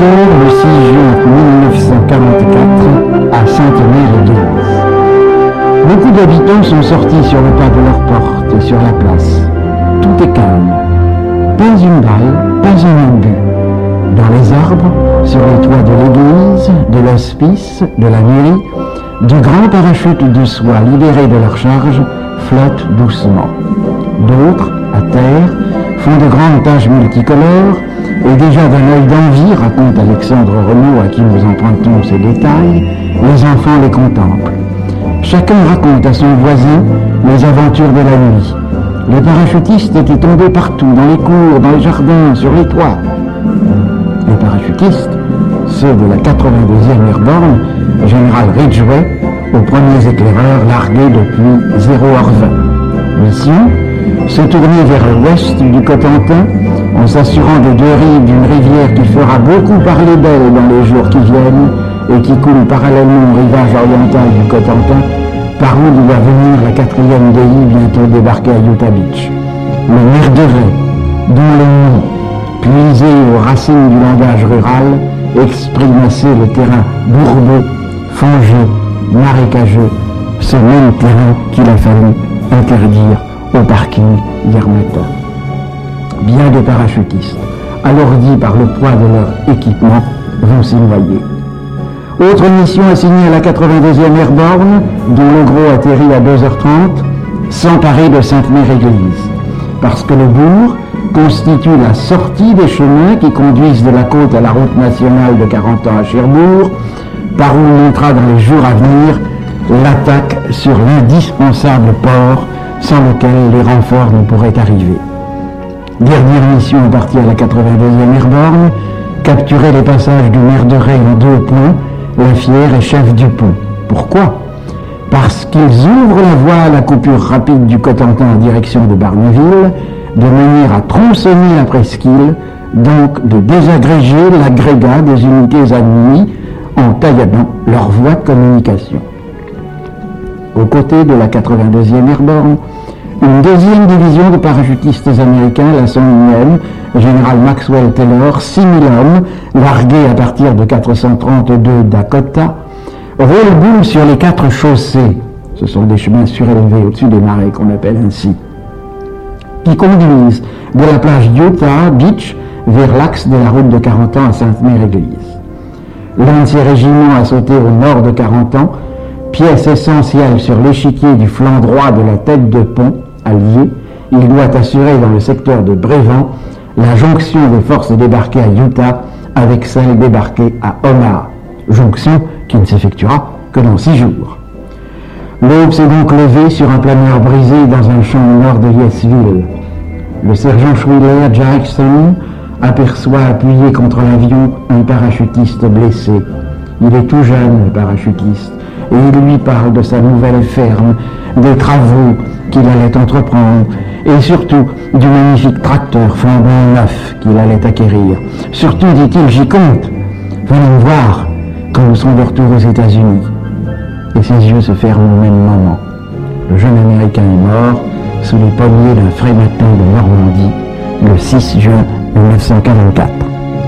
le 6 juin 1944 à Sainte-Mère-Église. Beaucoup d'habitants sont sortis sur le pas de leur porte et sur la place. Tout est calme. Pas une balle, pas un obus. Dans les arbres, sur les toits de l'église, de l'hospice, de la mairie, de grands parachutes de soie libérés de leur charge flottent doucement. D'autres, à terre, font de grandes taches multicolores et déjà d'un œil d'envie, raconte Alexandre Renaud à qui nous empruntons ces détails, les enfants les contemplent. Chacun raconte à son voisin les aventures de la nuit. Les parachutistes étaient tombés partout, dans les cours, dans les jardins, sur les toits. Les parachutistes, ceux de la 82e Airborne, général Ridgway, aux premiers éclaireurs largués depuis 0h20. Mission se tourner vers l'ouest du Cotentin en s'assurant des deux rives d'une rivière qui fera beaucoup parler d'elle dans les jours qui viennent et qui coule parallèlement au rivage oriental du Cotentin, par où doit venir la quatrième DI bientôt débarquer à Utah Beach. Le Merderet, dont le nom, puisé aux racines du langage rural, exprime assez le terrain bourbeux, fangeux, marécageux, ce même terrain qu'il a fallu interdire au parking hier matin. Bien des parachutistes, alourdis par le poids de leur équipement, vont noyer. Autre mission assignée à la 82e Airborne, dont le gros atterrit à 2h30, s'emparer de Sainte-Mère-Église. Parce que le bourg constitue la sortie des chemins qui conduisent de la côte à la route nationale de 40 ans à Cherbourg, par où on montera dans les jours à venir l'attaque sur l'indispensable port sans lequel les renforts ne pourraient arriver. Dernière mission partie à la 82e Airborne, capturer les passages du maire de Rennes en deux points, la fière et chef du pont. Pourquoi? Parce qu'ils ouvrent la voie à la coupure rapide du Cotentin en direction de Barneville, de manière à tronçonner la presqu'île, donc de désagréger l'agrégat des unités ennemies en tailladant leur voie de communication. Côtés de la 82e Airborne, une deuxième division de parachutistes américains, la 101e, général Maxwell Taylor, 6000 hommes, largués à partir de 432 Dakota, roule boule sur les quatre chaussées, ce sont des chemins surélevés au-dessus des marais qu'on appelle ainsi, qui conduisent de la plage Utah Beach vers l'axe de la route de 40 ans à Sainte-Mère-Église. L'un de ces régiments a sauté au nord de 40 ans, pièce essentielle sur l'échiquier du flanc droit de la tête de pont, allié, il doit assurer dans le secteur de Brévent la jonction des forces débarquées à Utah avec celles débarquées à Omaha, jonction qui ne s'effectuera que dans six jours. L'aube s'est donc levée sur un planeur brisé dans un champ au nord de Yesville. Le sergent Schwiller Jackson aperçoit appuyé contre l'avion un parachutiste blessé. Il est tout jeune, le parachutiste, et il lui parle de sa nouvelle ferme, des travaux qu'il allait entreprendre, et surtout du magnifique tracteur flambant neuf qu'il allait acquérir. Surtout, dit-il, j'y compte. Venez me voir quand nous serons de retour aux États-Unis. Et ses yeux se ferment au même moment. Le jeune Américain est mort sous les pommiers d'un frais matin de Normandie le 6 juin 1944.